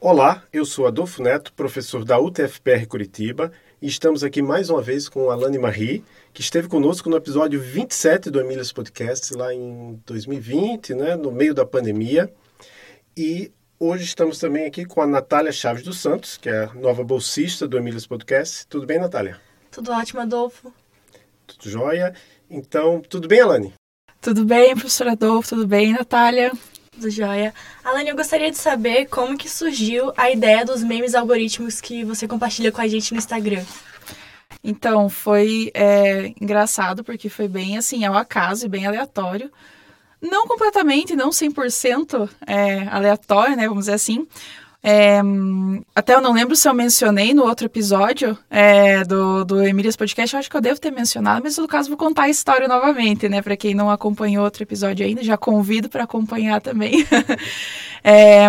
Olá, eu sou Adolfo Neto, professor da UTFPR Curitiba, e estamos aqui mais uma vez com Alane Marie, que esteve conosco no episódio 27 do Emílias Podcast, lá em 2020, né, no meio da pandemia. E hoje estamos também aqui com a Natália Chaves dos Santos, que é a nova bolsista do Emílias Podcast. Tudo bem, Natália? Tudo ótimo, Adolfo. Tudo jóia. Então, tudo bem, Alane? Tudo bem, professor Adolfo? Tudo bem, Natália? Tudo jóia. Alane, eu gostaria de saber como que surgiu a ideia dos memes algoritmos que você compartilha com a gente no Instagram. Então, foi é, engraçado, porque foi bem assim, ao acaso e bem aleatório. Não completamente, não 100% é, aleatório, né, vamos dizer assim. É, até eu não lembro se eu mencionei no outro episódio é, do, do Emílias Podcast, eu acho que eu devo ter mencionado, mas no caso vou contar a história novamente, né? Para quem não acompanhou outro episódio ainda, já convido para acompanhar também. é,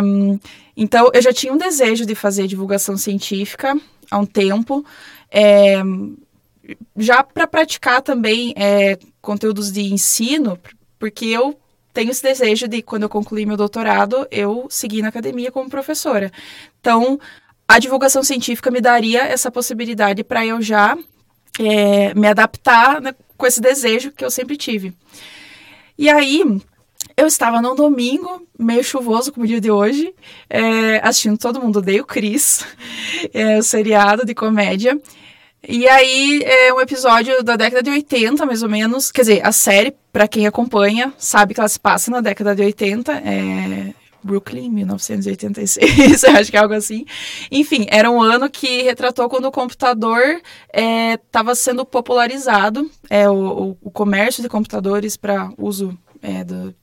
então, eu já tinha um desejo de fazer divulgação científica há um tempo, é, já para praticar também é, conteúdos de ensino, porque eu tenho esse desejo de, quando eu concluir meu doutorado, eu seguir na academia como professora. Então, a divulgação científica me daria essa possibilidade para eu já é, me adaptar né, com esse desejo que eu sempre tive. E aí, eu estava num domingo, meio chuvoso, como o dia de hoje, é, assistindo Todo Mundo Odeia o Chris, é, o seriado de comédia. E aí, é um episódio da década de 80, mais ou menos. Quer dizer, a série, para quem acompanha, sabe que ela se passa na década de 80. É... Brooklyn, 1986, acho que é algo assim. Enfim, era um ano que retratou quando o computador estava é, sendo popularizado, é, o, o, comércio de computadores para uso é, do,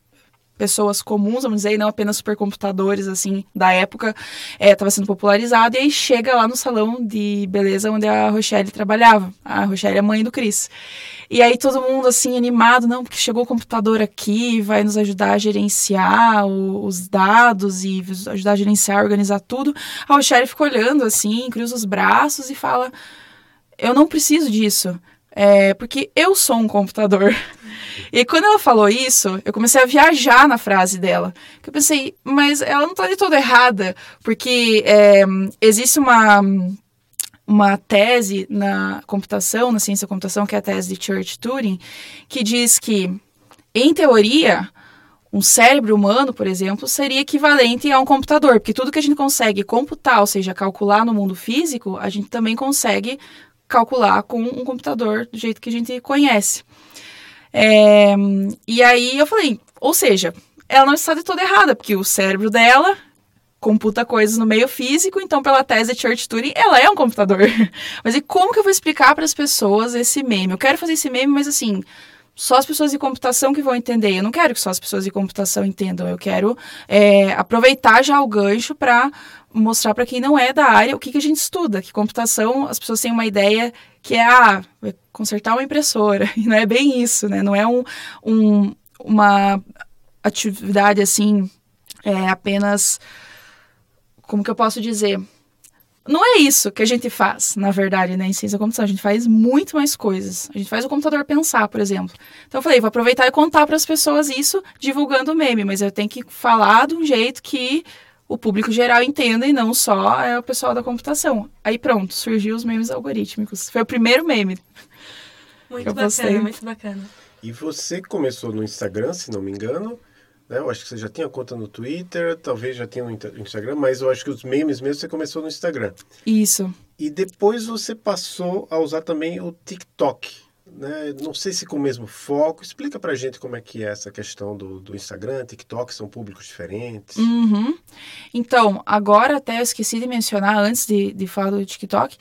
pessoas comuns, vamos dizer, e não apenas supercomputadores, assim, da época, estava é, sendo popularizado, e aí chega lá no salão de beleza onde a Rochelle trabalhava. A Rochelle é mãe do Chris. E aí todo mundo, assim, animado, não, porque chegou o computador aqui, vai nos ajudar a gerenciar o, os dados e ajudar a gerenciar, organizar tudo. A Rochelle fica olhando, assim, cruza os braços e fala, eu não preciso disso, é, porque eu sou um computador. E quando ela falou isso, eu comecei a viajar na frase dela. Eu pensei, mas ela não está de toda errada, porque é, existe uma uma tese na computação, na ciência da computação, que é a tese de Church-Turing, que diz que, em teoria, um cérebro humano, por exemplo, seria equivalente a um computador, porque tudo que a gente consegue computar, ou seja, calcular no mundo físico, a gente também consegue calcular com um computador do jeito que a gente conhece. É, e aí eu falei, ou seja, ela não está de toda errada, porque o cérebro dela computa coisas no meio físico, então pela tese de Church-Turing, ela é um computador. Mas e como que eu vou explicar para as pessoas esse meme? Eu quero fazer esse meme, mas assim, só as pessoas de computação que vão entender. Eu não quero que só as pessoas de computação entendam. Eu quero é, aproveitar já o gancho para mostrar para quem não é da área o que, que a gente estuda. Que computação, as pessoas têm uma ideia que é, ah, consertar uma impressora. E não é bem isso, né? Não é um, um uma atividade assim, é apenas. Como que eu posso dizer? Não é isso que a gente faz, na verdade, né, em ciência da computação. A gente faz muito mais coisas. A gente faz o computador pensar, por exemplo. Então eu falei, vou aproveitar e contar para as pessoas isso divulgando o meme, mas eu tenho que falar de um jeito que o público geral entenda e não só é o pessoal da computação. Aí pronto, surgiu os memes algorítmicos. Foi o primeiro meme. Muito bacana, muito bacana. E você começou no Instagram, se não me engano. Né? Eu acho que você já tinha conta no Twitter, talvez já tinha no Instagram, mas eu acho que os memes mesmo você começou no Instagram. Isso. E depois você passou a usar também o TikTok né? Não sei se com o mesmo foco. Explica pra gente como é que é essa questão do, do Instagram, TikTok, são públicos diferentes. Uhum. Então, agora até eu esqueci de mencionar, antes de, de falar do TikTok,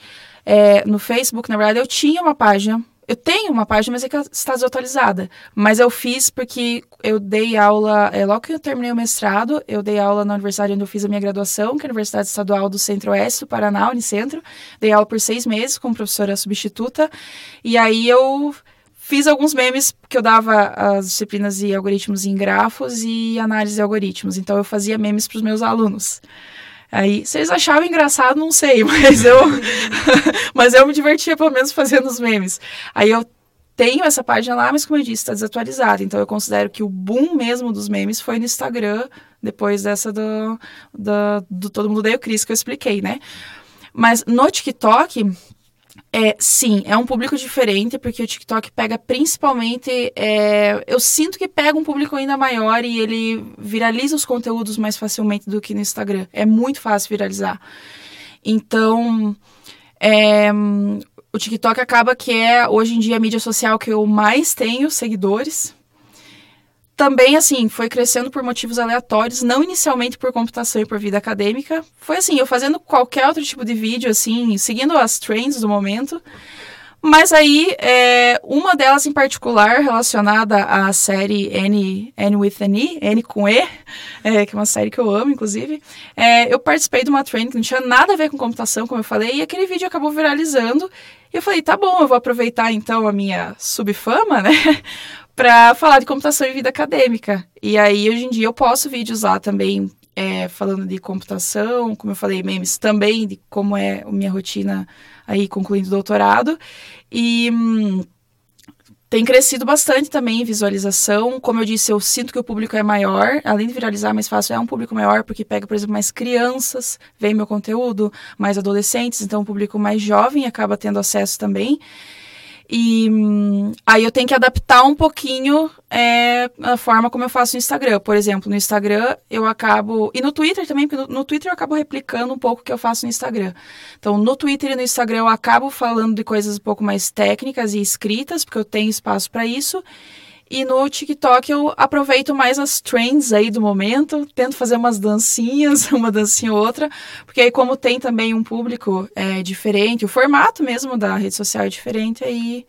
é, no Facebook, na verdade, eu tinha uma página eu tenho uma página, mas é que está desatualizada. Mas eu fiz porque eu dei aula, é, logo que eu terminei o mestrado, eu dei aula na universidade onde eu fiz a minha graduação, que é a Universidade Estadual do Centro-Oeste do Paraná, Unicentro. Dei aula por seis meses como professora substituta. E aí eu fiz alguns memes que eu dava as disciplinas de algoritmos em grafos e análise de algoritmos. Então eu fazia memes para os meus alunos. Aí, vocês achavam engraçado, não sei, mas eu, mas eu me divertia pelo menos fazendo os memes. Aí eu tenho essa página lá, mas como eu disse, está desatualizada. Então eu considero que o boom mesmo dos memes foi no Instagram depois dessa do, do, do Todo Mundo Deu Cris que eu expliquei, né? Mas no TikTok, é, sim, é um público diferente, porque o TikTok pega principalmente. É, eu sinto que pega um público ainda maior e ele viraliza os conteúdos mais facilmente do que no Instagram. É muito fácil viralizar. Então, é, o TikTok acaba que é, hoje em dia, a mídia social que eu mais tenho seguidores também, assim, foi crescendo por motivos aleatórios, não inicialmente por computação e por vida acadêmica. Foi assim, eu fazendo qualquer outro tipo de vídeo, assim, seguindo as trends do momento. Mas aí, é, uma delas em particular, relacionada à série N, N with an E, N com E, é, que é uma série que eu amo, inclusive, é, eu participei de uma trend que não tinha nada a ver com computação, como eu falei, e aquele vídeo acabou viralizando. E eu falei, tá bom, eu vou aproveitar então a minha subfama, né? Para falar de computação e vida acadêmica. E aí, hoje em dia, eu posto vídeos lá também é, falando de computação, como eu falei, memes também, de como é a minha rotina aí concluindo o doutorado. E hum, tem crescido bastante também em visualização. Como eu disse, eu sinto que o público é maior, além de viralizar mais fácil, é um público maior, porque pega, por exemplo, mais crianças, vem meu conteúdo, mais adolescentes, então o público mais jovem acaba tendo acesso também. E hum, aí eu tenho que adaptar um pouquinho é, a forma como eu faço no Instagram. Por exemplo, no Instagram eu acabo. E no Twitter também, porque no, no, Twitter eu acabo replicando um pouco o que eu faço no Instagram. Então, no Twitter e no Instagram eu acabo falando de coisas um pouco mais técnicas e escritas, porque eu tenho espaço para isso. E no TikTok eu aproveito mais as trends aí do momento, tento fazer umas dancinhas, uma dancinha ou outra, porque aí como tem também um público é, diferente, o formato mesmo da rede social é diferente, aí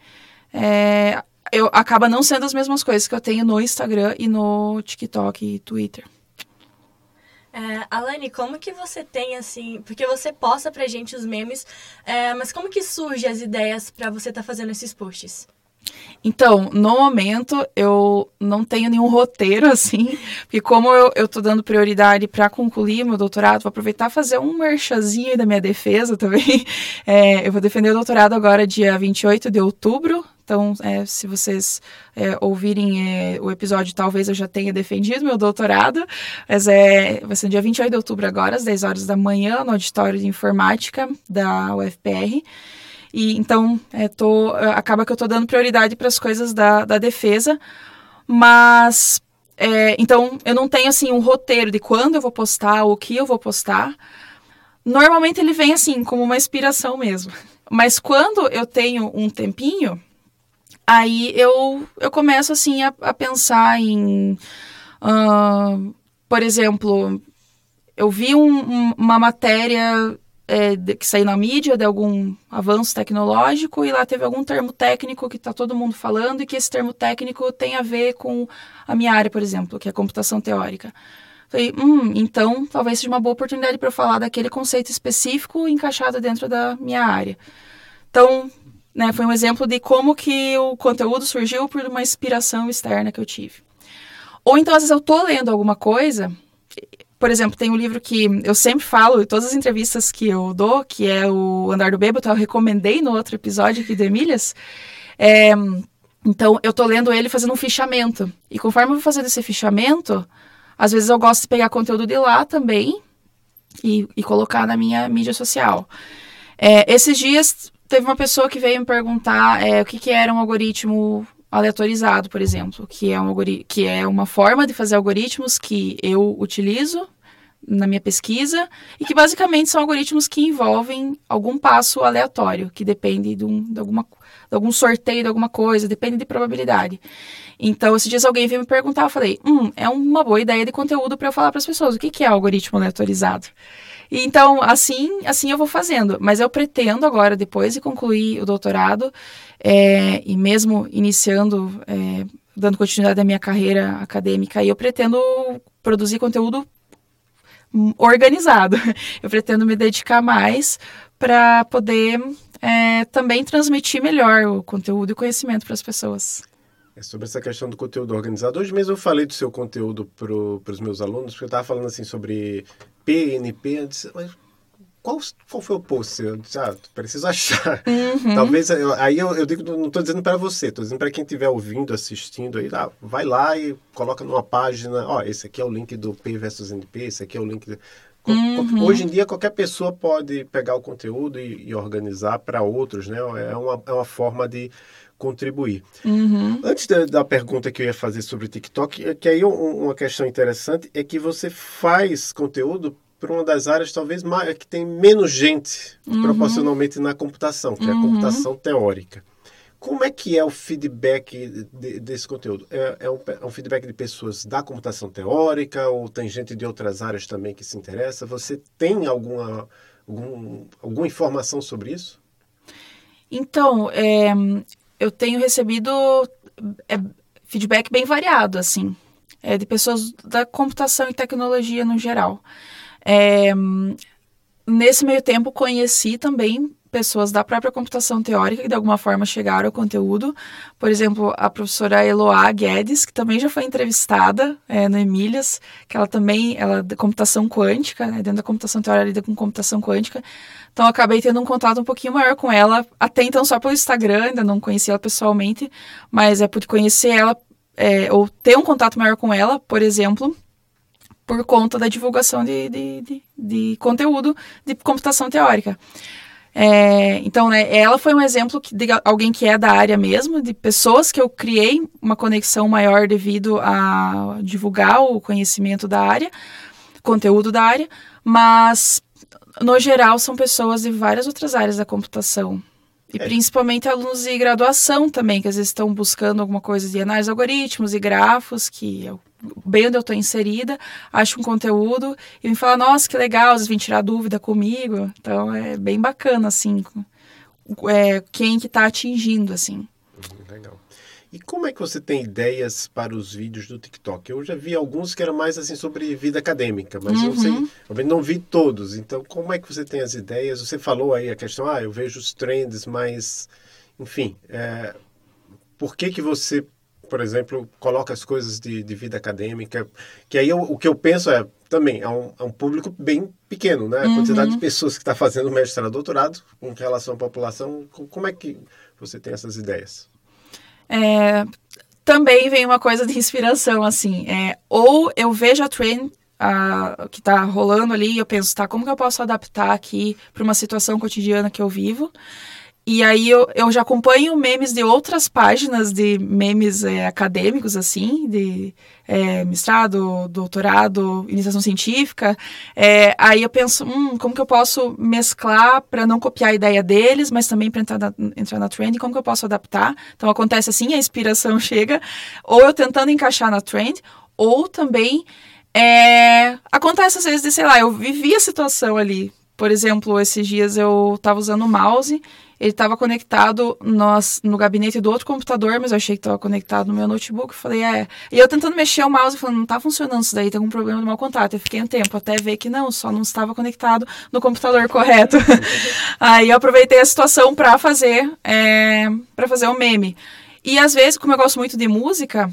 é, eu acaba não sendo as mesmas coisas que eu tenho no Instagram e no TikTok e Twitter. É, Alane, como que você tem assim, porque você posta pra gente os memes, é, mas como que surge as ideias para você estar tá fazendo esses posts? Então, no momento, eu não tenho nenhum roteiro, assim, porque como eu, tô dando prioridade para concluir meu doutorado, vou aproveitar fazer um merchazinho da minha defesa também. É, eu vou defender o doutorado agora, dia 28 de outubro, então, é, se vocês é, ouvirem é, o episódio, talvez eu já tenha defendido meu doutorado. Mas é, vai ser dia 28 de outubro agora, às 10 horas da manhã, no auditório de informática da UFPR. E então é, tô, acaba que eu estou dando prioridade para as coisas da, da defesa, mas é, então eu não tenho assim um roteiro de quando eu vou postar, o que eu vou postar. Normalmente ele vem assim como uma inspiração mesmo. Mas quando eu tenho um tempinho, aí eu, eu começo assim a, a pensar em, uh, por exemplo, eu vi um, um, uma matéria é, que saiu na mídia de algum avanço tecnológico e lá teve algum termo técnico que está todo mundo falando e que esse termo técnico tem a ver com a minha área, por exemplo, que é computação teórica. Falei, hum, então talvez seja uma boa oportunidade para eu falar daquele conceito específico encaixado dentro da minha área. Então, né, foi um exemplo de como que o conteúdo surgiu por uma inspiração externa que eu tive. Ou então, às vezes, eu estou lendo alguma coisa por exemplo, tem um livro que eu sempre falo, em todas as entrevistas que eu dou, que é o Andar do Bêbado, eu recomendei no outro episódio aqui do Emílias. É, então, eu tô lendo ele fazendo um fichamento. E conforme eu vou fazendo esse fichamento, às vezes eu gosto de pegar conteúdo de lá também e, e colocar na minha mídia social. É, esses dias, teve uma pessoa que veio me perguntar é, o que, que era um algoritmo aleatorizado, por exemplo, que é, um que é uma forma de fazer algoritmos que eu utilizo na minha pesquisa e que basicamente são algoritmos que envolvem algum passo aleatório, que depende de, um, de, alguma, de algum sorteio de alguma coisa, depende de probabilidade. Então, esses dias alguém veio me perguntar, eu falei, hum, é uma boa ideia de conteúdo para eu falar para as pessoas, o que, que é algoritmo aleatorizado? Então, assim, assim eu vou fazendo. Mas eu pretendo agora, depois de concluir o doutorado, é, e mesmo iniciando, é, dando continuidade à minha carreira acadêmica, eu pretendo produzir conteúdo organizado. Eu pretendo me dedicar mais para poder é, também transmitir melhor o conteúdo e conhecimento para as pessoas. É sobre essa questão do conteúdo organizado. Hoje mesmo eu falei do seu conteúdo para os meus alunos, porque eu estava falando assim sobre PNP, disse, mas qual, qual foi o post? Eu disse, ah, preciso achar. Uhum. Talvez, eu, aí eu, eu digo, não estou dizendo para você, estou dizendo para quem estiver ouvindo, assistindo, aí, vai lá e coloca numa página, ó, esse aqui é o link do P versus NP, esse aqui é o link... Uhum. Hoje em dia, qualquer pessoa pode pegar o conteúdo e, e organizar para outros, né? É uma, é uma forma de contribuir. Uhum. Antes da, da, pergunta que eu ia fazer sobre o TikTok, é que aí um, uma questão interessante é que você faz conteúdo para uma das áreas talvez mais, que tem menos gente uhum. proporcionalmente na computação, que é a uhum. computação teórica. Como é que é o feedback de, desse conteúdo? É, é, um, é, um, feedback de pessoas da computação teórica ou tem gente de outras áreas também que se interessa? Você tem alguma, algum, alguma informação sobre isso? Então, é, eu tenho recebido é, feedback bem variado, assim, é, de pessoas da computação e tecnologia no geral. É, nesse meio tempo, conheci também pessoas da própria computação teórica que de alguma forma chegaram ao conteúdo. Por exemplo, a professora Eloá Guedes, que também já foi entrevistada é, no Emílias, que ela também, ela é de computação quântica, né, dentro da computação teórica, lida com computação quântica. Então, acabei tendo um contato um pouquinho maior com ela, até então só pelo Instagram, ainda não conhecia ela pessoalmente, mas é por conhecer ela, é, ou ter um contato maior com ela, por exemplo, por conta da divulgação de, de, de, de conteúdo de computação teórica. É, então, né, ela foi um exemplo que, de alguém que é da área mesmo, de pessoas que eu criei uma conexão maior devido a divulgar o conhecimento da área, conteúdo da área, mas no geral são pessoas de várias outras áreas da computação. E é. principalmente alunos de graduação também, que às vezes estão buscando alguma coisa de análise de algoritmos e grafos, que é bem onde eu estou inserida, acho um conteúdo e me fala, nossa, que legal, vocês vêm tirar dúvida comigo. Então é bem bacana, assim, é, quem que está atingindo, assim. Uhum, legal. E como é que você tem ideias para os vídeos do TikTok? Eu já vi alguns que eram mais assim sobre vida acadêmica, mas uhum. eu sei, eu não vi todos. Então, como é que você tem as ideias? Você falou aí a questão, ah, eu vejo os trends, mas, enfim, é, por que que você por exemplo, coloca as coisas de, de vida acadêmica, que aí eu, o que eu penso é, também, é um, é um público bem pequeno, né? A uhum. quantidade de pessoas que está fazendo mestrado, doutorado, com relação à população, como é que você tem essas ideias? É, também vem uma coisa de inspiração, assim, é, ou eu vejo a trend a, que está rolando ali e eu penso, tá, como que eu posso adaptar aqui para uma situação cotidiana que eu vivo? E aí eu, eu já acompanho memes de outras páginas de memes é, acadêmicos, assim, de é, mestrado, doutorado, iniciação científica. É, aí eu penso, hum, como que eu posso mesclar para não copiar a ideia deles, mas também para entrar na, entrar na trend, como que eu posso adaptar? Então acontece assim, a inspiração chega, ou eu tentando encaixar na trend, ou também acontece às vezes de, sei lá, eu vivi a situação ali. Por exemplo, esses dias eu estava usando o mouse ele estava conectado no, no gabinete do outro computador, mas eu achei que estava conectado no meu notebook. Falei, é. E eu tentando mexer o mouse, falando, não está funcionando isso daí, tem algum problema no meu contato. Eu fiquei um tempo até ver que não, só não estava conectado no computador correto. Aí eu aproveitei a situação para fazer, é, para fazer o um meme. E às vezes, como eu gosto muito de música,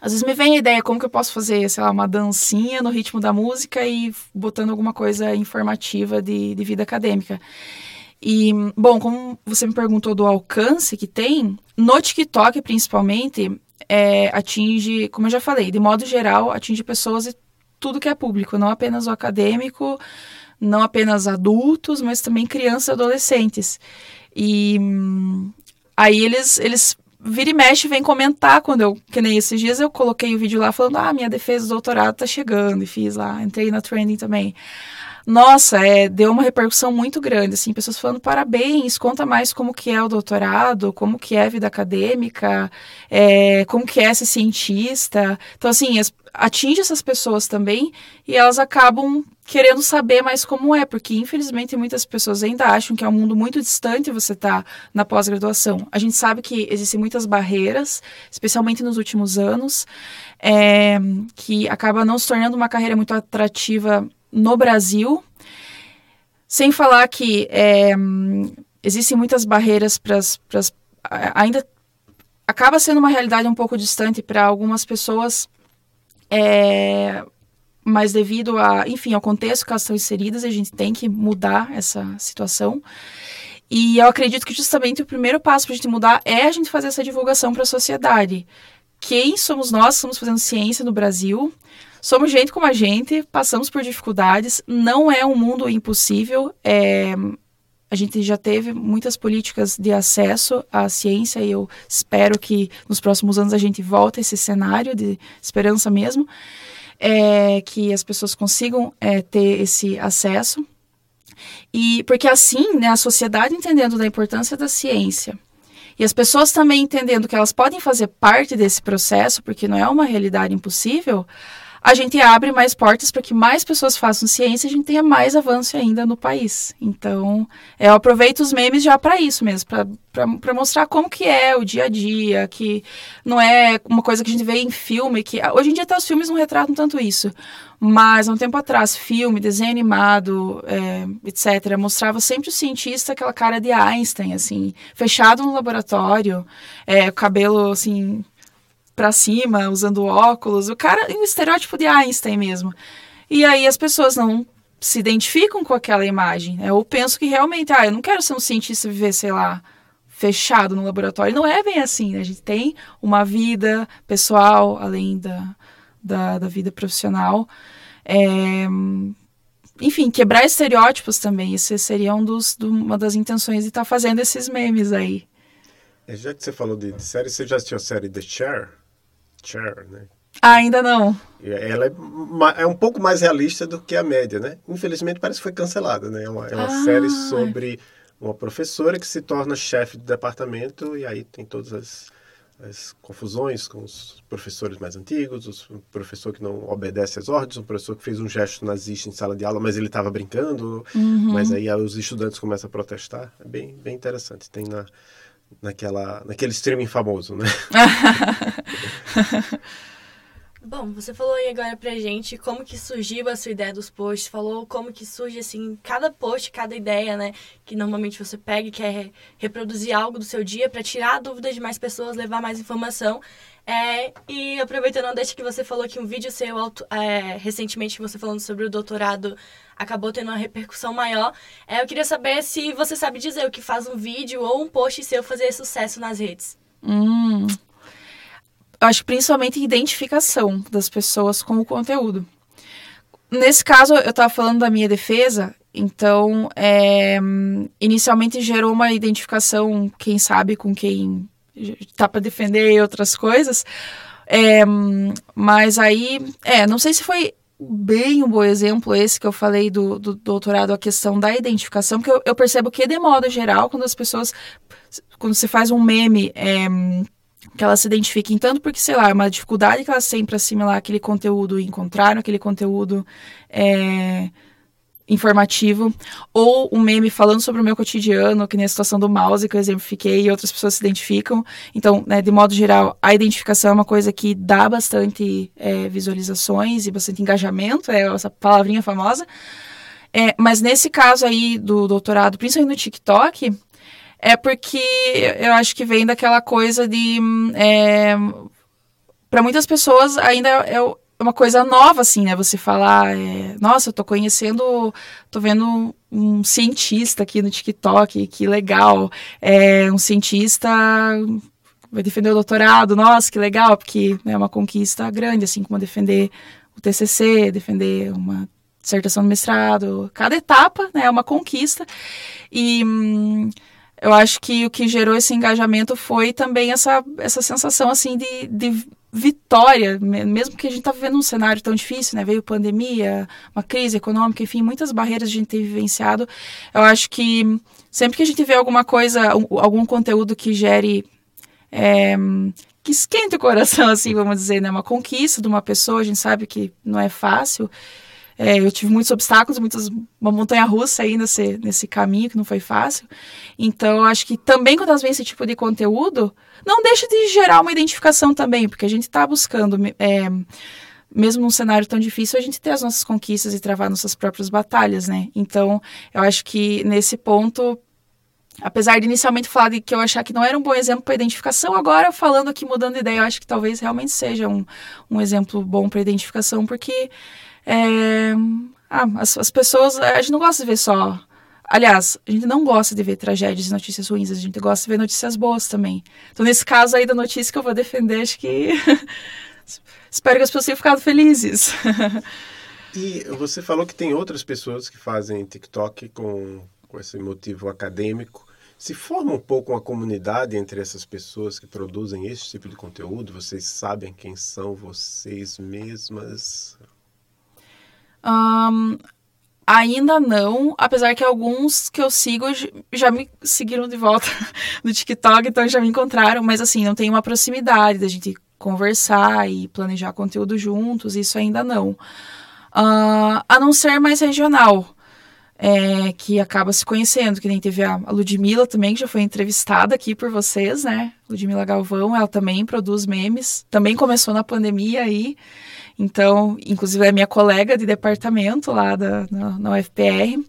às vezes me vem a ideia como que eu posso fazer, sei lá, uma dancinha no ritmo da música e botando alguma coisa informativa de, de vida acadêmica. E, bom, como você me perguntou do alcance que tem, no TikTok principalmente, é, atinge, como eu já falei, de modo geral, atinge pessoas de tudo que é público, não apenas o acadêmico, não apenas adultos, mas também crianças e adolescentes. E aí eles, eles vira e mexe vem comentar quando eu, que nem esses dias eu coloquei o vídeo lá falando, ah, minha defesa do doutorado tá chegando, e fiz lá, entrei na trending também nossa, é, deu uma repercussão muito grande, assim, pessoas falando parabéns, conta mais como que é o doutorado, como que é a vida acadêmica, é, como que é ser cientista. Então, assim, as, atinge essas pessoas também e elas acabam querendo saber mais como é, porque infelizmente muitas pessoas ainda acham que é um mundo muito distante você estar tá na pós-graduação. A gente sabe que existem muitas barreiras, especialmente nos últimos anos, é, que acaba não se tornando uma carreira muito atrativa no Brasil, sem falar que é, existem muitas barreiras para as. Ainda acaba sendo uma realidade um pouco distante para algumas pessoas é, mas devido a, enfim, ao contexto que elas estão inseridas, a gente tem que mudar essa situação. E eu acredito que justamente o primeiro passo para a gente mudar é a gente fazer essa divulgação para a sociedade. Quem somos nós? Estamos fazendo ciência no Brasil. Somos gente como a gente, passamos por dificuldades. Não é um mundo impossível. É, a gente já teve muitas políticas de acesso à ciência e eu espero que nos próximos anos a gente volte a esse cenário de esperança mesmo, é, que as pessoas consigam é, ter esse acesso. E porque assim, né, a sociedade entendendo da importância da ciência e as pessoas também entendendo que elas podem fazer parte desse processo, porque não é uma realidade impossível, a gente abre mais portas para que mais pessoas façam ciência e a gente tenha mais avanço ainda no país. Então, eu aproveito os memes já para isso mesmo, para mostrar como que é o dia a dia, que não é uma coisa que a gente vê em filme, que hoje em dia até os filmes não retratam tanto isso, mas há um tempo atrás, filme, desenho animado, é, etc., mostrava sempre o cientista aquela cara de Einstein, assim, fechado no laboratório, é, cabelo, assim, para cima, usando óculos. O cara é um estereótipo de Einstein mesmo. E aí as pessoas não se identificam com aquela imagem. Né? Eu penso que realmente, ah, eu não quero ser um cientista viver, sei lá, fechado no laboratório. Não é bem assim, né? A gente tem uma vida pessoal, além da, da, da vida profissional. É, enfim, quebrar estereótipos também. Isso seria um dos, do, uma das intenções de estar tá fazendo esses memes aí. É, já que você falou de, de série, você já assistiu a série The Chair? Chair, né? Ainda não. Ela é, é, um pouco mais realista do que a média, né? Infelizmente parece que foi cancelada, né? É uma, é uma ah. série sobre uma professora que se torna chefe do departamento e aí tem todas as, as confusões com os professores mais antigos, o professor que não obedece às ordens, o professor que fez um gesto nazista em sala de aula, mas ele estava brincando, uhum. mas aí os estudantes começam a protestar. É bem, bem interessante. Tem na naquela, naquele streaming famoso, né? Bom, você falou aí agora pra gente como que surgiu a sua ideia dos posts, falou como que surge, assim, cada post, cada ideia, né? Que normalmente você pega e quer reproduzir algo do seu dia para tirar a dúvida de mais pessoas, levar mais informação. É, e aproveitando deixa que você falou que um vídeo seu é, recentemente, você falando sobre o doutorado, acabou tendo uma repercussão maior. É, eu queria saber se você sabe dizer o que faz um vídeo ou um post seu fazer sucesso nas redes. Hum, eu acho principalmente identificação das pessoas com o conteúdo. Nesse caso, eu estava falando da minha defesa, então, é, inicialmente gerou uma identificação, quem sabe, com quem tá para defender outras coisas. É, mas aí, é, não sei se foi bem um bom exemplo esse que eu falei do, do doutorado, a questão da identificação, porque eu, eu, percebo que, de modo geral, quando as pessoas, quando você faz um meme, é, que elas se identifiquem tanto porque, sei lá, é uma dificuldade que elas têm para assimilar aquele conteúdo e encontraram aquele conteúdo é, informativo, ou um meme falando sobre o meu cotidiano, que nem a situação do mouse que eu exemplifiquei e outras pessoas se identificam. Então, né, de modo geral, a identificação é uma coisa que dá bastante é, visualizações e bastante engajamento, é essa palavrinha famosa. É, mas nesse caso aí do doutorado, principalmente no TikTok, é porque eu acho que vem daquela coisa de. É, para muitas pessoas ainda é, uma coisa nova, assim, né? Você falar, é, nossa, eu tô conhecendo, tô vendo um cientista aqui no TikTok, que legal. É um cientista vai defender o doutorado, nossa, que legal, porque né, é uma conquista grande, assim como defender o TCC, defender uma dissertação de mestrado. Cada etapa né, é uma conquista. E. Eu acho que o que gerou esse engajamento foi também essa, essa sensação assim de, de vitória, mesmo que a gente está vivendo um cenário tão difícil, né? Veio pandemia, uma crise econômica, enfim, muitas barreiras a gente tem vivenciado. Eu acho que sempre que a gente vê alguma coisa, algum conteúdo que gere é, que esquente o coração, assim, vamos dizer, né? Uma conquista de uma pessoa, a gente sabe que não é fácil. É, eu tive muitos obstáculos, muitas, uma montanha russa aí nesse, nesse caminho que não foi fácil. Então, acho que também quando elas vêm esse tipo de conteúdo, não deixa de gerar uma identificação também, porque a gente está buscando, é, mesmo num cenário tão difícil, a gente ter as nossas conquistas e travar nossas próprias batalhas, né? Então, eu acho que nesse ponto, apesar de inicialmente falar de que eu achar que não era um bom exemplo para identificação, agora falando aqui, mudando de ideia, eu acho que talvez realmente seja um, um exemplo bom para identificação, porque É, ah, as, as pessoas, a gente não gosta de ver só Aliás, a gente não gosta de ver tragédias e notícias ruins, a gente gosta de ver notícias boas também. Então, nesse caso aí da notícia que eu vou defender, acho que. Espero que as pessoas tenham ficado felizes. e você falou que tem outras pessoas que fazem TikTok com, com esse motivo acadêmico. Se forma um pouco uma comunidade entre essas pessoas que produzem esse tipo de conteúdo? Vocês sabem quem são vocês mesmas? Um, Ainda não, apesar que alguns que eu sigo já me seguiram de volta no TikTok, então já me encontraram, mas assim, não tem uma proximidade da gente conversar e planejar conteúdo juntos, isso ainda não. Uh, a não ser mais regional, é, que acaba se conhecendo, que nem teve a, a Ludmilla também, que já foi entrevistada aqui por vocês, né? Ludmilla Galvão, ela também produz memes, também começou na pandemia aí. Então, inclusive é minha colega de departamento lá da, na, na UFPR.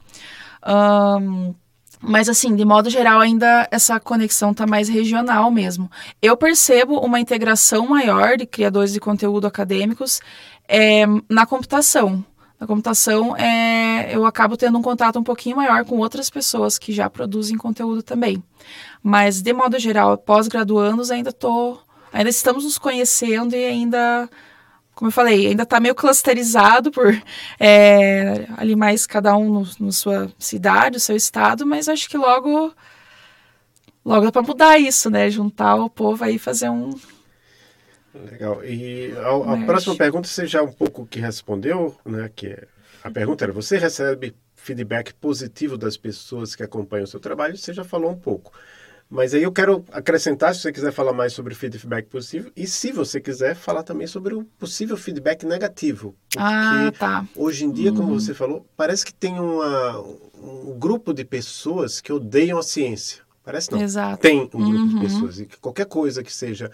Um, mas, assim, de modo geral, ainda essa conexão está mais regional mesmo. Eu percebo uma integração maior de criadores de conteúdo acadêmicos é, na computação. Na computação, é, eu acabo tendo um contato um pouquinho maior com outras pessoas que já produzem conteúdo também. Mas, de modo geral, pós-graduandos, ainda tô, ainda estamos nos conhecendo e ainda como eu falei, ainda está meio clusterizado por é, ali mais cada um no, no, sua cidade, o seu estado, mas acho que logo logo dá para mudar isso, né? Juntar o povo aí e fazer um. Legal. E a, a próxima pergunta você já um pouco que respondeu, né? Que a pergunta era: você recebe feedback positivo das pessoas que acompanham o seu trabalho? Você já falou um pouco. Mas aí eu quero acrescentar, se você quiser falar mais sobre feedback positivo, e se você quiser falar também sobre o possível feedback negativo. Porque ah, tá. hoje em dia, como uhum. você falou, parece que tem uma, um grupo de pessoas que odeiam a ciência. Parece não. Exato. Tem um grupo uhum. de pessoas. E que qualquer coisa que seja.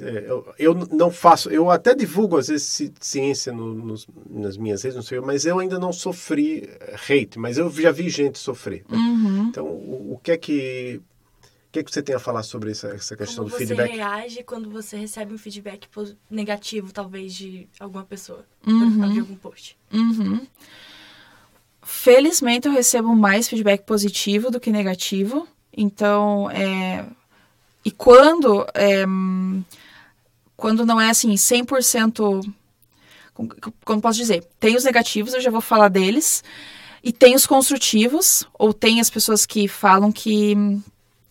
Eu, eu não faço, eu até divulgo às vezes ciência no, nos, nas minhas redes, não sei, mas eu ainda não sofri hate, mas eu já vi gente sofrer. Né? Uhum. Então, o, o que é que que, que você tem a falar sobre essa, essa questão Como do feedback? Como você reage quando você recebe um feedback negativo, talvez, de alguma pessoa, uhum. de algum post? Uhum. Felizmente, eu recebo mais feedback positivo do que negativo. Então, é... E quando... É... Quando não é, assim, 100%... Como posso dizer? Tem os negativos, eu já vou falar deles. E tem os construtivos, ou tem as pessoas que falam que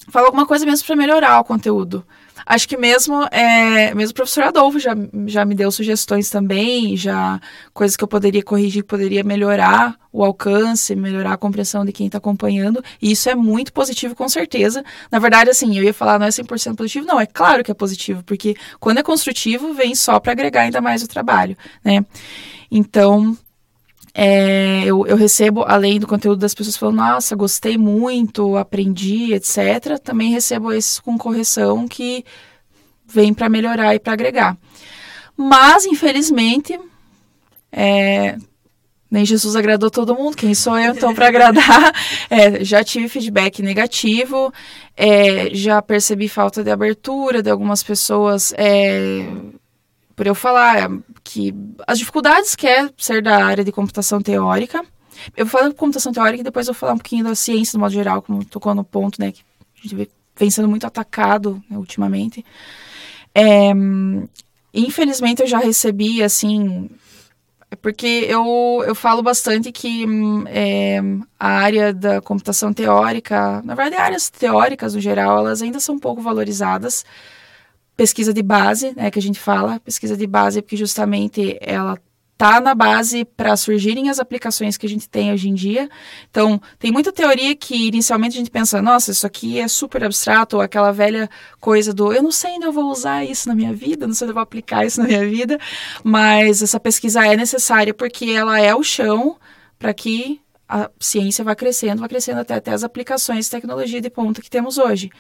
fala alguma coisa mesmo para melhorar o conteúdo. Acho que mesmo, é, mesmo o professor Adolfo já, já me deu sugestões também, já coisas que eu poderia corrigir, poderia melhorar o alcance, melhorar a compreensão de quem está acompanhando, e isso é muito positivo, com certeza. Na verdade, assim, eu ia falar não é 100% positivo, não, é claro que é positivo, porque quando é construtivo, vem só para agregar ainda mais o trabalho, né? Então, é, eu, eu, recebo, além do conteúdo das pessoas falando, nossa, gostei muito, aprendi, etc., também recebo esses com correção que vem para melhorar e para agregar. Mas, infelizmente, é, nem Jesus agradou todo mundo, quem sou eu então para agradar? É, já tive feedback negativo, é, já percebi falta de abertura de algumas pessoas é, por eu falar que as dificuldades que é ser da área de computação teórica. Eu vou falar de computação teórica e depois eu vou falar um pouquinho da ciência, no modo geral, como tocou no ponto, né, que a gente vem sendo muito atacado né, ultimamente. É, infelizmente eu já recebi, assim, porque eu, eu falo bastante que é, a área da computação teórica, na verdade, áreas teóricas no geral, elas ainda são pouco valorizadas pesquisa de base, né, que a gente fala, pesquisa de base porque justamente ela tá na base para surgirem as aplicações que a gente tem hoje em dia. Então, tem muita teoria que inicialmente a gente pensa, nossa, isso aqui é super abstrato, ou aquela velha coisa do eu não sei ainda eu vou usar isso na minha vida, não sei se eu vou aplicar isso na minha vida, mas essa pesquisa é necessária porque ela é o chão para que a ciência vá crescendo, vá crescendo até, até as aplicações de tecnologia de ponta que temos hoje.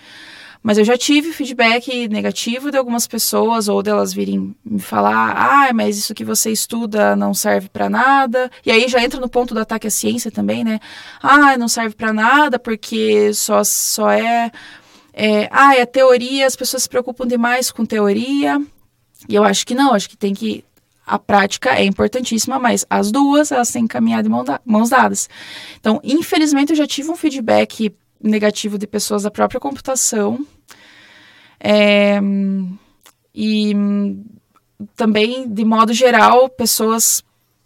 Mas eu já tive feedback negativo de algumas pessoas, ou delas virem me falar: ah, mas isso que você estuda não serve para nada. E aí já entra no ponto do ataque à ciência também, né? Ah, não serve para nada porque só, só é, é. Ah, é teoria, as pessoas se preocupam demais com teoria. E eu acho que não, acho que tem que a prática é importantíssima, mas as duas elas têm que caminhar de mãos dadas. Então, infelizmente, eu já tive um feedback negativo de pessoas da própria computação. É, e também, de modo geral, pessoas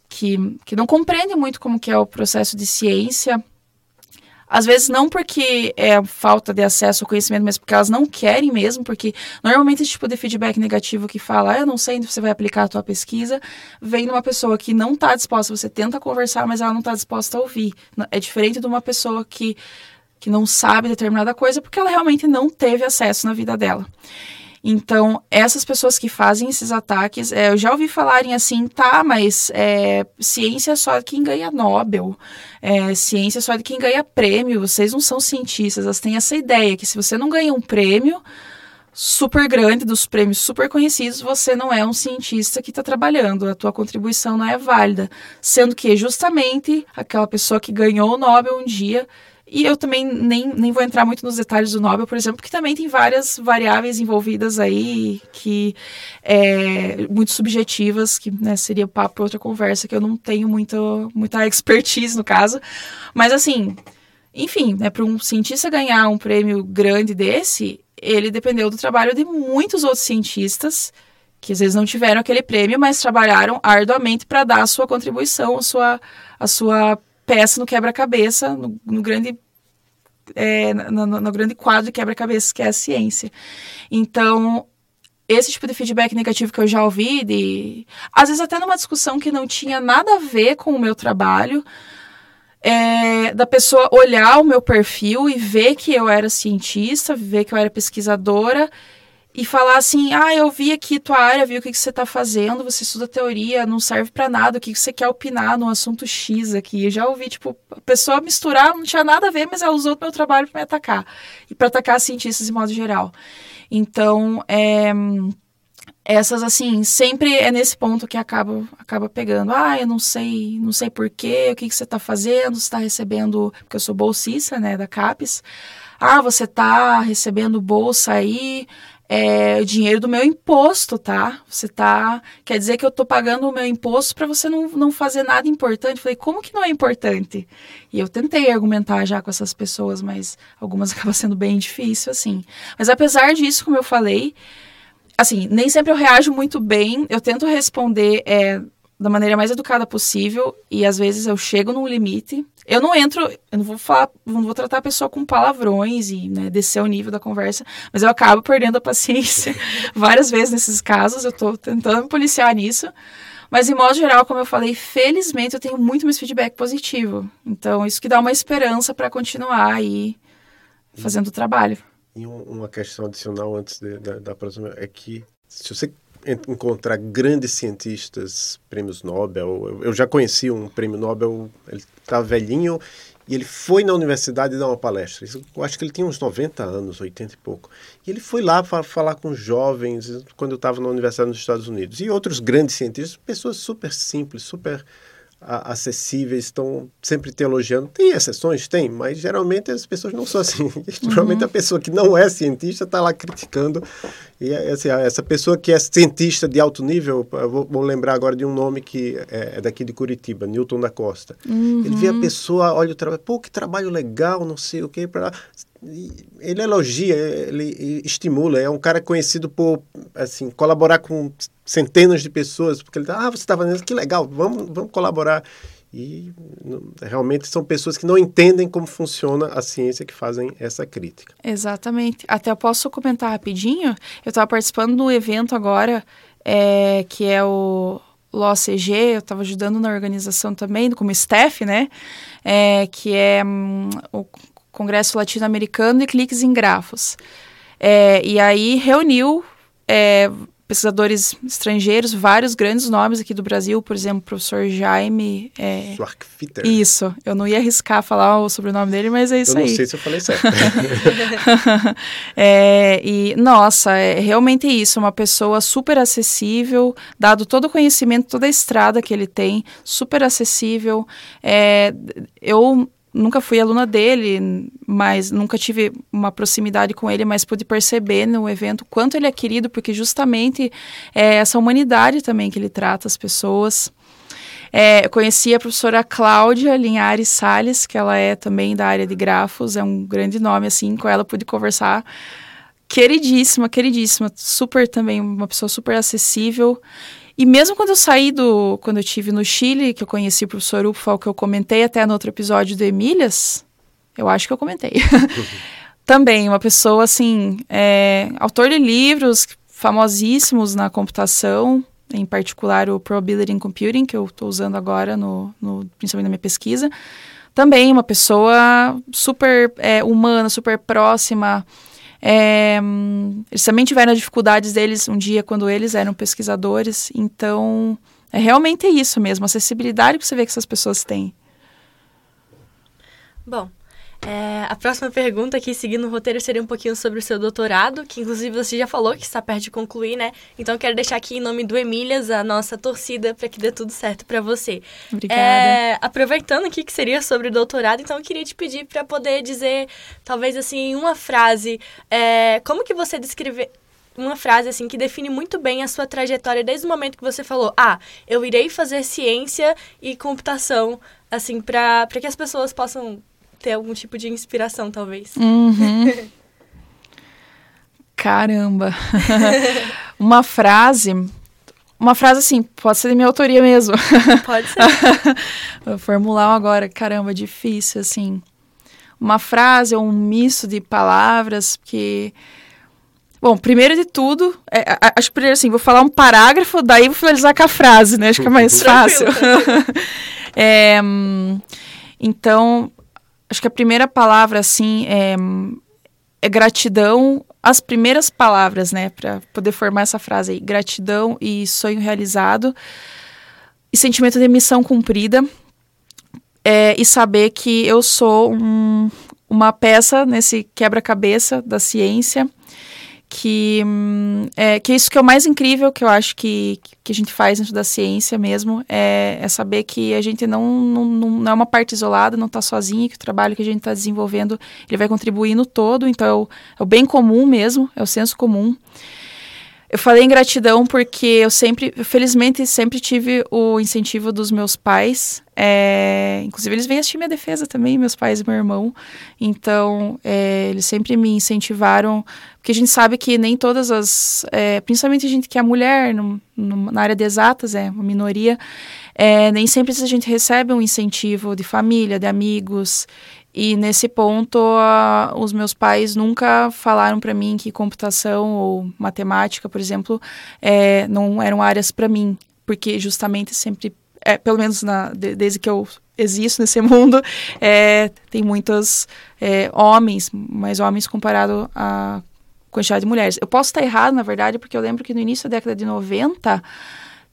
que, que não compreendem muito como que é o processo de ciência. Às vezes não porque é falta de acesso ao conhecimento, mas porque elas não querem mesmo, porque normalmente esse tipo de feedback negativo que fala, ah, eu não sei onde você vai aplicar a tua pesquisa, vem de uma pessoa que não está disposta, você tenta conversar, mas ela não está disposta a ouvir. É diferente de uma pessoa que, que não sabe determinada coisa porque ela realmente não teve acesso na vida dela. Então, essas pessoas que fazem esses ataques, é, eu já ouvi falarem assim, tá, mas é, ciência é só de quem ganha Nobel, é, ciência é só de quem ganha prêmio, vocês não são cientistas, elas têm essa ideia que se você não ganha um prêmio super grande, dos prêmios super conhecidos, você não é um cientista que está trabalhando, a tua contribuição não é válida, sendo que justamente aquela pessoa que ganhou o Nobel um dia e eu também nem, nem vou entrar muito nos detalhes do Nobel, por exemplo, porque também tem várias variáveis envolvidas aí que é, muito subjetivas, que né, seria papo para outra conversa, que eu não tenho muito, muita expertise no caso. Mas assim, enfim, né, para um cientista ganhar um prêmio grande desse, ele dependeu do trabalho de muitos outros cientistas que às vezes não tiveram aquele prêmio, mas trabalharam arduamente para dar a sua contribuição, a sua, a sua peça no quebra-cabeça, no, no, grande é, no, no, grande quadro de quebra-cabeça que é a ciência. Então, esse tipo de feedback negativo que eu já ouvi, de, às vezes até numa discussão que não tinha nada a ver com o meu trabalho, é, da pessoa olhar o meu perfil e ver que eu era cientista, ver que eu era pesquisadora e falar assim: ah, eu vi aqui tua área, vi o que, que você está fazendo, você estuda teoria, não serve para nada, o que, que você quer opinar no assunto X aqui. Eu já ouvi, tipo, a pessoa misturar, não tinha nada a ver, mas ela usou o meu trabalho para me atacar e para atacar cientistas de modo geral. Então, é, essas assim, sempre é nesse ponto que acaba, acaba pegando. Ah, eu não sei, não sei porquê, o que, que você está fazendo, você está recebendo, porque eu sou bolsista, né, da CAPES. Ah, você está recebendo bolsa aí, é o dinheiro do meu imposto, tá? Você tá. Quer dizer que eu tô pagando o meu imposto para você não, não fazer nada importante. Falei, como que não é importante? E eu tentei argumentar já com essas pessoas, mas algumas acaba sendo bem difícil, assim. Mas apesar disso, como eu falei, assim, nem sempre eu reajo muito bem. Eu tento responder é, da maneira mais educada possível e às vezes eu chego num limite. Eu não entro, eu não vou falar, não vou tratar a pessoa com palavrões e né, descer o nível da conversa, mas eu acabo perdendo a paciência várias vezes nesses casos. Eu estou tentando me policiar nisso. Mas, em modo geral, como eu falei, felizmente eu tenho muito mais feedback positivo. Então, isso que dá uma esperança para continuar aí fazendo o trabalho. E uma questão adicional antes de, da, da próxima é que se você encontrar grandes cientistas, prêmios Nobel. Eu já conheci um prêmio Nobel, ele tá velhinho e ele foi na universidade dar uma palestra. Eu acho que ele tinha uns 90 anos, 80 e pouco. E ele foi lá para falar com jovens quando eu estava na universidade nos Estados Unidos. E outros grandes cientistas, pessoas super simples, super acessíveis, estão sempre te elogiando. Tem exceções? Tem, mas geralmente as pessoas não são assim. Uhum. Geralmente a pessoa que não é cientista está lá criticando. E assim, essa pessoa que é cientista de alto nível, vou, vou, lembrar agora de um nome que é, é daqui de Curitiba, Newton da Costa. Uhum. Ele vê a pessoa, olha o trabalho, pô, que trabalho legal, não sei o que, para ele elogia, ele estimula, é um cara conhecido por assim colaborar com centenas de pessoas, porque ele tá, ah, você está fazendo que legal, vamos, vamos colaborar. E realmente são pessoas que não entendem como funciona a ciência que fazem essa crítica. Exatamente. Até eu posso comentar rapidinho. Eu estava participando do evento agora, é, que é o LOCG, eu estava ajudando na organização também, como staff, né? É, que é hum, o Congresso Latino-Americano de Cliques em Grafos. É, e aí reuniu é, pesquisadores estrangeiros, vários grandes nomes aqui do Brasil, por exemplo, o professor Jaime. É... Isso, eu não ia arriscar falar o sobrenome dele, mas é isso aí. Eu não sei se eu falei certo. é, e, nossa, é realmente isso, uma pessoa super acessível, dado todo o conhecimento, toda a estrada que ele tem, super acessível. É, eu nunca fui aluna dele, mas nunca tive uma proximidade com ele, mas pude perceber no evento quanto ele é querido, porque justamente é essa humanidade também que ele trata as pessoas. É, eu conheci a professora Cláudia Linhares Sales, que ela é também da área de grafos, é um grande nome, assim, com ela pude conversar. Queridíssima, queridíssima, super também, uma pessoa super acessível. E mesmo quando eu saí do. Quando eu tive no Chile, que eu conheci o professor Upfal, que eu comentei até no outro episódio do Emílias, eu acho que eu comentei. Também, uma pessoa assim, é, autor de livros famosíssimos na computação, em particular o Probability in Computing, que eu estou usando agora, no, no, principalmente na minha pesquisa. Também uma pessoa super é, humana, super próxima, é, eles também tiveram as dificuldades deles um dia quando eles eram pesquisadores. Então, é realmente isso mesmo, a acessibilidade que você vê que essas pessoas têm. Bom, é, a próxima pergunta aqui, seguindo o roteiro, seria um pouquinho sobre o seu doutorado, que inclusive você já falou que está perto de concluir, né? Então eu quero deixar aqui em nome do Emílias a nossa torcida para que dê tudo certo para você. Obrigada. É, aproveitando aqui que seria sobre o doutorado, então eu queria te pedir para poder dizer, talvez assim, uma frase, é, como que você descreve uma frase assim que define muito bem a sua trajetória desde o momento que você falou: "Ah, eu irei fazer ciência e computação", assim, para que as pessoas possam ter algum tipo de inspiração, talvez. Uhum. Caramba! uma frase. Uma frase assim, pode ser de minha autoria mesmo. Pode ser. Vou formular agora, caramba, difícil, assim. Uma frase ou um misto de palavras que. Bom, primeiro de tudo, é, acho que primeiro assim, vou falar um parágrafo, daí vou finalizar com a frase, né? Acho que é mais fácil. é, então, acho que a primeira palavra, assim, é, é gratidão. As primeiras palavras, né, para poder formar essa frase aí: gratidão e sonho realizado, e sentimento de missão cumprida, é, e saber que eu sou um, uma peça nesse quebra-cabeça da ciência que é, que é isso que é o mais incrível que eu acho que, que a gente faz dentro da ciência mesmo é, é saber que a gente não, não, não é uma parte isolada, não está sozinha, que o trabalho que a gente está desenvolvendo ele vai contribuir no todo, então é o, é o bem comum mesmo, é o senso comum. Eu falei em gratidão porque eu sempre, felizmente, sempre tive o incentivo dos meus pais. É, inclusive, eles vêm assistir minha defesa também, meus pais e meu irmão. Então, é, eles sempre me incentivaram, porque a gente sabe que nem todas as. É, principalmente a gente que é mulher, no, no, na área de exatas, é uma minoria, é, nem sempre a gente recebe um incentivo de família, de amigos. E nesse ponto, os meus pais nunca falaram para mim que computação ou matemática, por exemplo, é, não eram áreas para mim, porque justamente sempre, é, pelo menos na, de, desde que eu existo nesse mundo, é, tem muitos é, homens, mais homens comparado à quantidade de mulheres. Eu posso estar errado, na verdade, porque eu lembro que no início da década de 90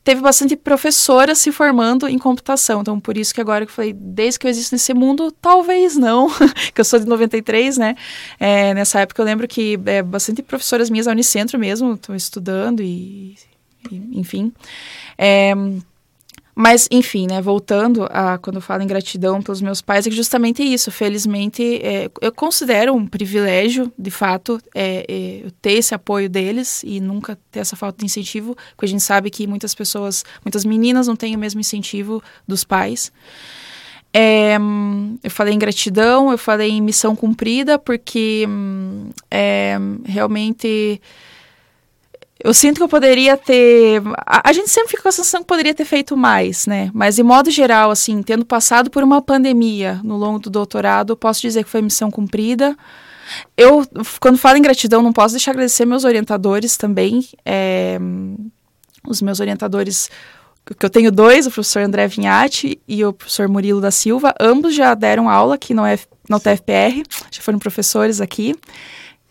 teve bastante professoras se formando em computação. Então, por isso que agora que eu falei, desde que eu existo nesse mundo, talvez não, que eu sou de 93, né? É, nessa época eu lembro que é, bastante professoras minhas da Unicentro mesmo estão estudando e, e enfim. É, mas, enfim, né, voltando a quando eu falo em gratidão pelos meus pais, é justamente isso. Felizmente, é, eu considero um privilégio, de fato, é, é, ter esse apoio deles e nunca ter essa falta de incentivo, porque a gente sabe que muitas pessoas, muitas meninas não têm o mesmo incentivo dos pais. É, eu falei em gratidão, eu falei em missão cumprida, porque é, realmente eu sinto que eu poderia ter. A, a, gente sempre fica com a sensação que poderia ter feito mais, né? Mas, de modo geral, assim, tendo passado por uma pandemia no longo do doutorado, posso dizer que foi missão cumprida. Eu, quando falo em gratidão, não posso deixar de agradecer meus orientadores também. É, os meus orientadores, que eu tenho dois, o professor André Vinhati e o professor Murilo da Silva. Ambos já deram aula aqui no, F, no TFPR, já foram professores aqui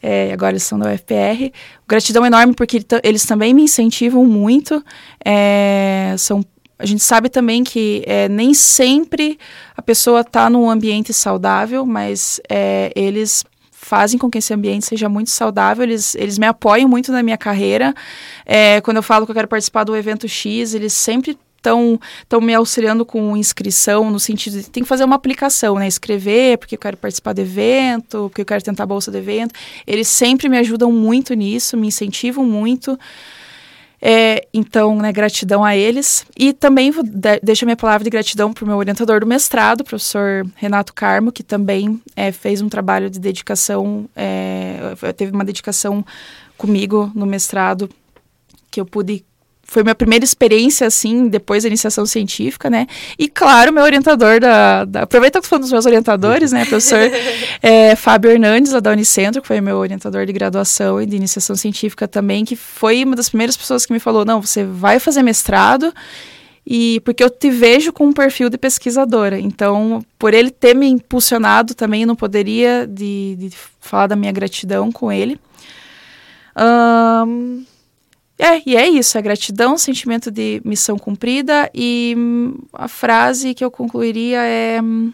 é, agora eles são da UFPR. Gratidão enorme porque eles também me incentivam muito. É, são, a gente sabe também que é, nem sempre a pessoa está num ambiente saudável, mas é, eles fazem com que esse ambiente seja muito saudável, eles, eles me apoiam muito na minha carreira. É, quando eu falo que eu quero participar do evento X, eles sempre estão me auxiliando com inscrição, no sentido de tem que fazer uma aplicação, né? Escrever, porque eu quero participar do evento, porque eu quero tentar a bolsa do evento. Eles sempre me ajudam muito nisso, me incentivam muito. É, então, né, gratidão a eles. E também vou de, deixo a minha palavra de gratidão para o meu orientador do mestrado, o professor Renato Carmo, que também é, fez um trabalho de dedicação, é, teve uma dedicação comigo no mestrado, que eu pude foi minha primeira experiência, assim, depois da iniciação científica, né? E, claro, meu orientador da... da aproveita que foi um dos meus orientadores, né? Professor é, Fábio Hernandes, lá da Unicentro, que foi meu orientador de graduação e de iniciação científica também, que foi uma das primeiras pessoas que me falou, não, você vai fazer mestrado e porque eu te vejo com um perfil de pesquisadora. Então, por ele ter me impulsionado também, não poderia de, de falar da minha gratidão com ele. Um, é, e é isso, é gratidão, sentimento de missão cumprida e hum, a frase que eu concluiria é hum,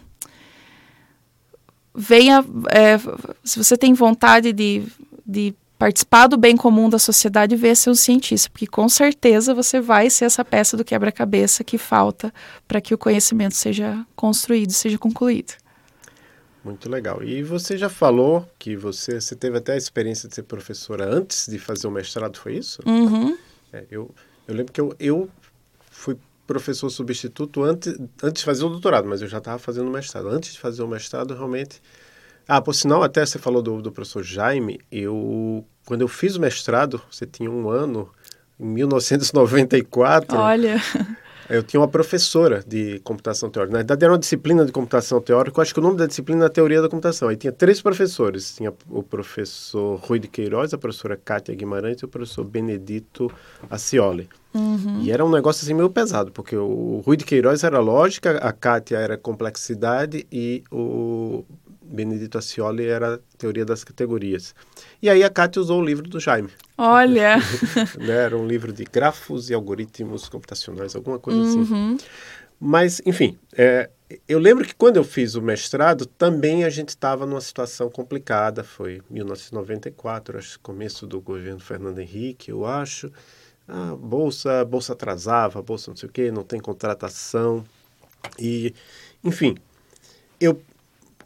venha, é, se você tem vontade de, de participar do bem comum da sociedade, venha ser um cientista, porque com certeza você vai ser essa peça do quebra-cabeça que falta para que o conhecimento seja construído, seja concluído. Muito legal. E você já falou que você, você teve até a experiência de ser professora antes de fazer o mestrado, foi isso? Uhum. É, eu, eu lembro que eu, eu fui professor substituto antes, antes de fazer o doutorado, mas eu já estava fazendo o mestrado. Antes de fazer o mestrado, realmente... Ah, por sinal, até você falou do, do professor Jaime, eu, quando eu fiz o mestrado, você tinha um ano, em 1994... Olha... Eu tinha uma professora de computação teórica. Na verdade, era uma disciplina de computação teórica. Eu acho que o nome da disciplina é Teoria da Computação. Aí tinha três professores. Tinha o professor Rui de Queiroz, a professora Kátia Guimarães e o professor Benedito Acioli. Uhum. E era um negócio assim meio pesado, porque o Rui de Queiroz era lógica, a Kátia era complexidade e o Benedito Acioli era teoria das categorias. E aí a Kátia usou o livro do Jaime. Olha! né? Era um livro de grafos e algoritmos computacionais, alguma coisa uhum. assim. Mas, enfim, é, eu lembro que quando eu fiz o mestrado, também a gente estava numa situação complicada. Foi 1994, acho começo do governo Fernando Henrique, eu acho. A bolsa, a bolsa atrasava, a bolsa não sei o quê, não tem contratação. E, enfim, eu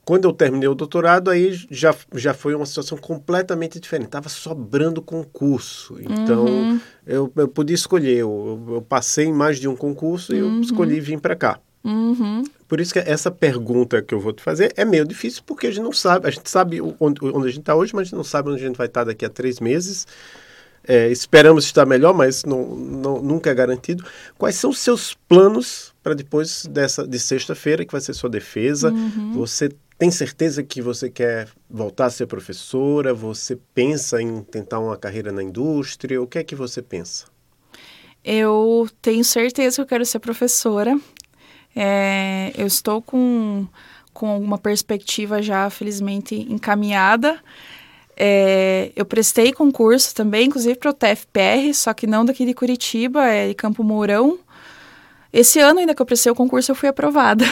quando eu terminei o doutorado, aí já, já foi uma situação completamente diferente. Estava sobrando concurso. Então, uhum. eu, eu podia escolher. Eu, eu, passei em mais de um concurso e eu Uhum. escolhi vir para cá. Uhum. Por isso que essa pergunta que eu vou te fazer é meio difícil, porque a gente não sabe. A gente sabe onde, onde a gente está hoje, mas a gente não sabe onde a gente vai estar daqui a três meses. É, esperamos estar melhor, mas não, não, nunca é garantido. Quais são os seus planos para depois dessa de sexta-feira, que vai ser sua defesa? Uhum. Você tem certeza que você quer voltar a ser professora? Você pensa em tentar uma carreira na indústria? O que é que você pensa? Eu tenho certeza que eu quero ser professora. É, eu estou com, com uma perspectiva já, felizmente, encaminhada. É, eu prestei concurso também, inclusive para o TFPR, só que não daqui de Curitiba, é de Campo Mourão. Esse ano, ainda que eu prestei o concurso, eu fui aprovada.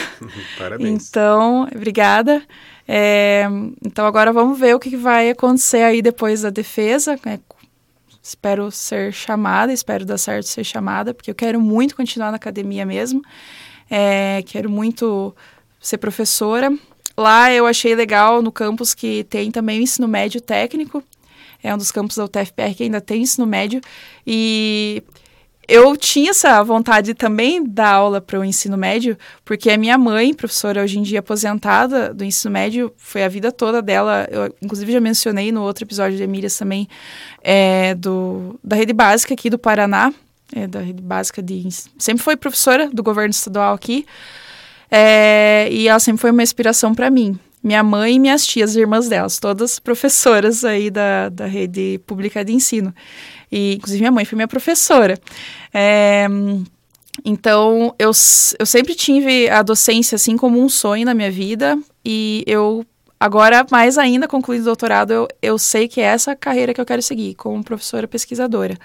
Parabéns. Então, obrigada. É, então, agora vamos ver o que vai acontecer aí depois da defesa. É, espero ser chamada, espero dar certo ser chamada, porque eu quero muito continuar na academia mesmo. É, quero muito ser professora. Lá eu achei legal no campus que tem também o ensino médio técnico. É um dos campos da UTFPR que ainda tem ensino médio. E eu tinha essa vontade também dar aula para o ensino médio, porque a minha mãe, professora hoje em dia aposentada do ensino médio, foi a vida toda dela. Eu, inclusive, já mencionei no outro episódio de Emílias também, é, do, da rede básica aqui do Paraná, é, da rede básica de. Sempre foi professora do governo estadual aqui. É, e ela sempre foi uma inspiração para mim. Minha mãe e minhas tias, irmãs delas, todas professoras aí da, da rede pública de ensino. E, inclusive, minha mãe foi minha professora. É, então, eu, eu sempre tive a docência, assim, como um sonho na minha vida. E eu, agora, mais ainda, concluindo o doutorado, eu, eu sei que é essa carreira que eu quero seguir, como professora pesquisadora.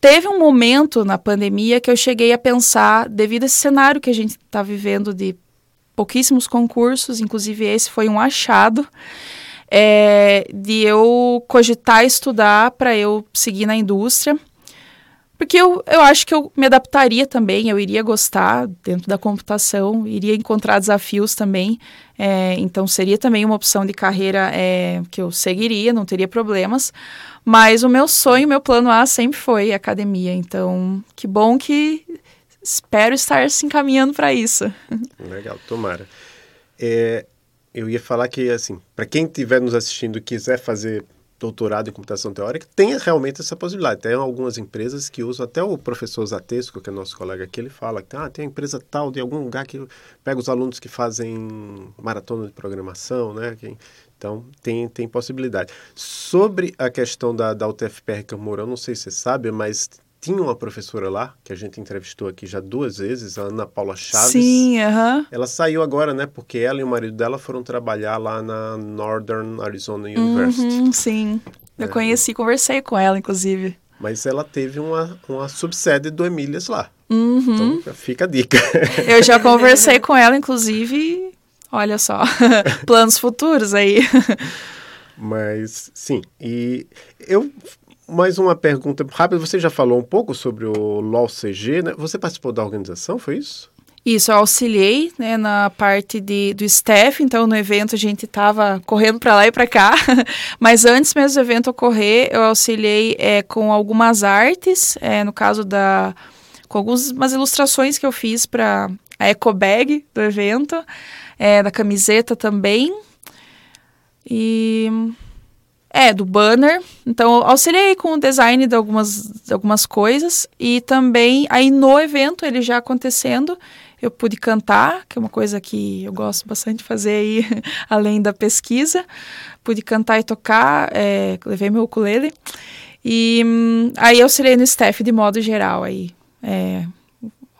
Teve um momento na pandemia que eu cheguei a pensar, devido a esse cenário que a gente está vivendo de pouquíssimos concursos, inclusive esse foi um achado, é, de eu cogitar estudar para eu seguir na indústria, porque eu, eu acho que eu me adaptaria também, eu iria gostar dentro da computação, iria encontrar desafios também. É, então, seria também uma opção de carreira é, que eu seguiria, não teria problemas. Mas o meu sonho, meu plano A sempre foi academia. Então, que bom que espero estar se encaminhando para isso. Legal, tomara. É, eu ia falar que, assim, para quem estiver nos assistindo e quiser fazer doutorado em computação teórica, tem realmente essa possibilidade. Tem algumas empresas que usam, até o professor Zatesco, que é nosso colega aqui, ele fala que ah, tem uma empresa tal de algum lugar que pega os alunos que fazem maratona de programação, né? Então, tem, tem possibilidade. Sobre a questão da, da UTFPR Camorão, não sei se você sabe, mas tinha uma professora lá, que a gente entrevistou aqui já duas vezes, a Ana Paula Chaves. Sim, aham. Uh -huh. Ela saiu agora, né? Porque ela e o marido dela foram trabalhar lá na Northern Arizona University. Uhum, sim. Eu é. conheci, conversei com ela, inclusive. Mas ela teve uma, uma subsede do Emílias lá. Uhum. Então, fica a dica. Eu já conversei com ela, inclusive, olha só, planos futuros aí. Mas, sim, e eu mais uma pergunta rápida. Você já falou um pouco sobre o LOL CG, né? Você participou da organização, foi isso? Isso, eu auxiliei né, na parte de, do staff, então no evento a gente estava correndo para lá e para cá, mas antes mesmo do evento ocorrer, eu auxiliei é, com algumas artes, é, no caso da. com algumas ilustrações que eu fiz para a eco bag do evento, é, da camiseta também. E é, do banner. Então, auxiliei com o design de algumas, de algumas coisas. E também, aí no evento, ele já acontecendo, eu pude cantar, que é uma coisa que eu gosto bastante de fazer aí, além da pesquisa. Pude cantar e tocar, é, levei meu ukulele. E hum, aí auxiliei no staff de modo geral aí. É,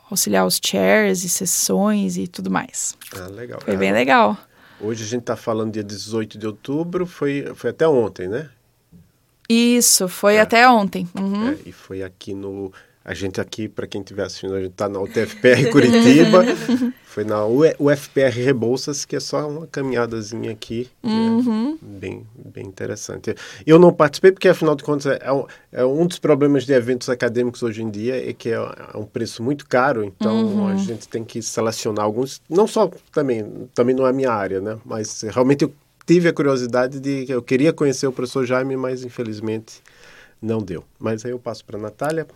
auxiliar os chairs e sessões e tudo mais. Ah, legal. Foi bem legal. Hoje a gente está falando dia 18 de outubro, foi, foi até ontem, né? Isso, foi é. até ontem. Uhum. É, e foi aqui no a gente aqui, para quem estiver assistindo, a gente está na UTFPR Curitiba, foi na UFPR Rebouças, que é só uma caminhadazinha aqui, é uhum. é bem, bem interessante. Eu não participei porque, afinal de contas, é um, é um dos problemas de eventos acadêmicos hoje em dia, é que é, é um preço muito caro, então uhum. a gente tem que selecionar alguns, não só também, também não é a minha área, né, mas realmente eu tive a curiosidade de, eu queria conhecer o professor Jaime, mas infelizmente não deu. Mas aí eu passo para a Natália.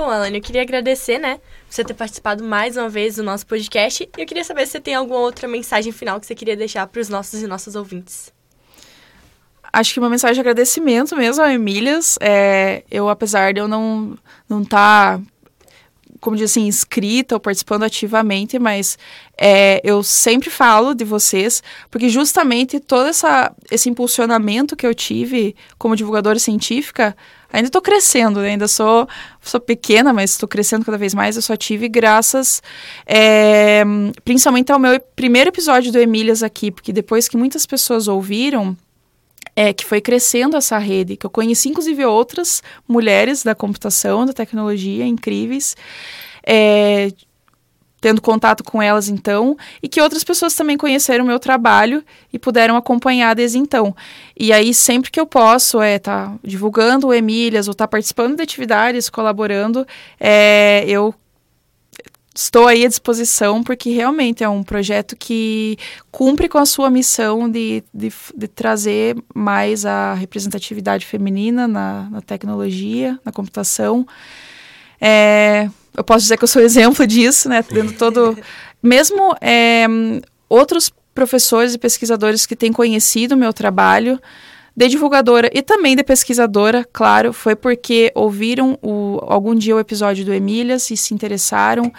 Bom, Alane, eu queria agradecer, né, por você ter participado mais uma vez do nosso podcast. E eu queria saber se você tem alguma outra mensagem final que você queria deixar para os nossos e nossas ouvintes. Acho que uma mensagem de agradecimento mesmo a Emílias. É, eu, apesar de eu não não estar, tá, como diz assim, inscrita ou participando ativamente, mas é, eu sempre falo de vocês, porque justamente todo essa, esse impulsionamento que eu tive como divulgadora científica ainda estou crescendo, né? ainda sou, sou pequena, mas estou crescendo cada vez mais. Eu só tive graças, é, principalmente ao meu primeiro episódio do Emílias aqui, porque depois que muitas pessoas ouviram, é que foi crescendo essa rede, que eu conheci inclusive outras mulheres da computação, da tecnologia, incríveis. É, tendo contato com elas então, e que outras pessoas também conheceram o meu trabalho e puderam acompanhar desde então. E aí, sempre que eu posso, é tá divulgando o Emílias ou tá participando de atividades, colaborando, é, eu estou aí à disposição, porque realmente é um projeto que cumpre com a sua missão de, de, de trazer mais a representatividade feminina na, na tecnologia, na computação. É, eu posso dizer que eu sou exemplo disso, né? Tendo todo. Mesmo é, outros professores e pesquisadores que têm conhecido o meu trabalho de divulgadora e também de pesquisadora, claro, foi porque ouviram o, algum dia o episódio do Emílias e se interessaram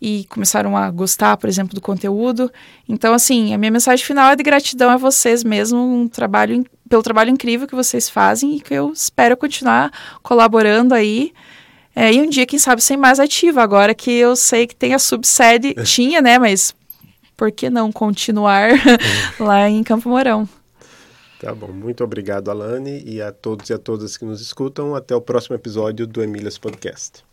e começaram a gostar, por exemplo, do conteúdo. Então, assim, a minha mensagem final é de gratidão a vocês mesmo, um trabalho, pelo trabalho incrível que vocês fazem e que eu espero continuar colaborando aí. É, e um dia, quem sabe, ser mais ativa. Agora que eu sei que tem a subsede, tinha, né? Mas por que não continuar lá em Campo Mourão? Tá bom. Muito obrigado, Alane, e a todos e a todas que nos escutam. Até o próximo episódio do Emílias Podcast.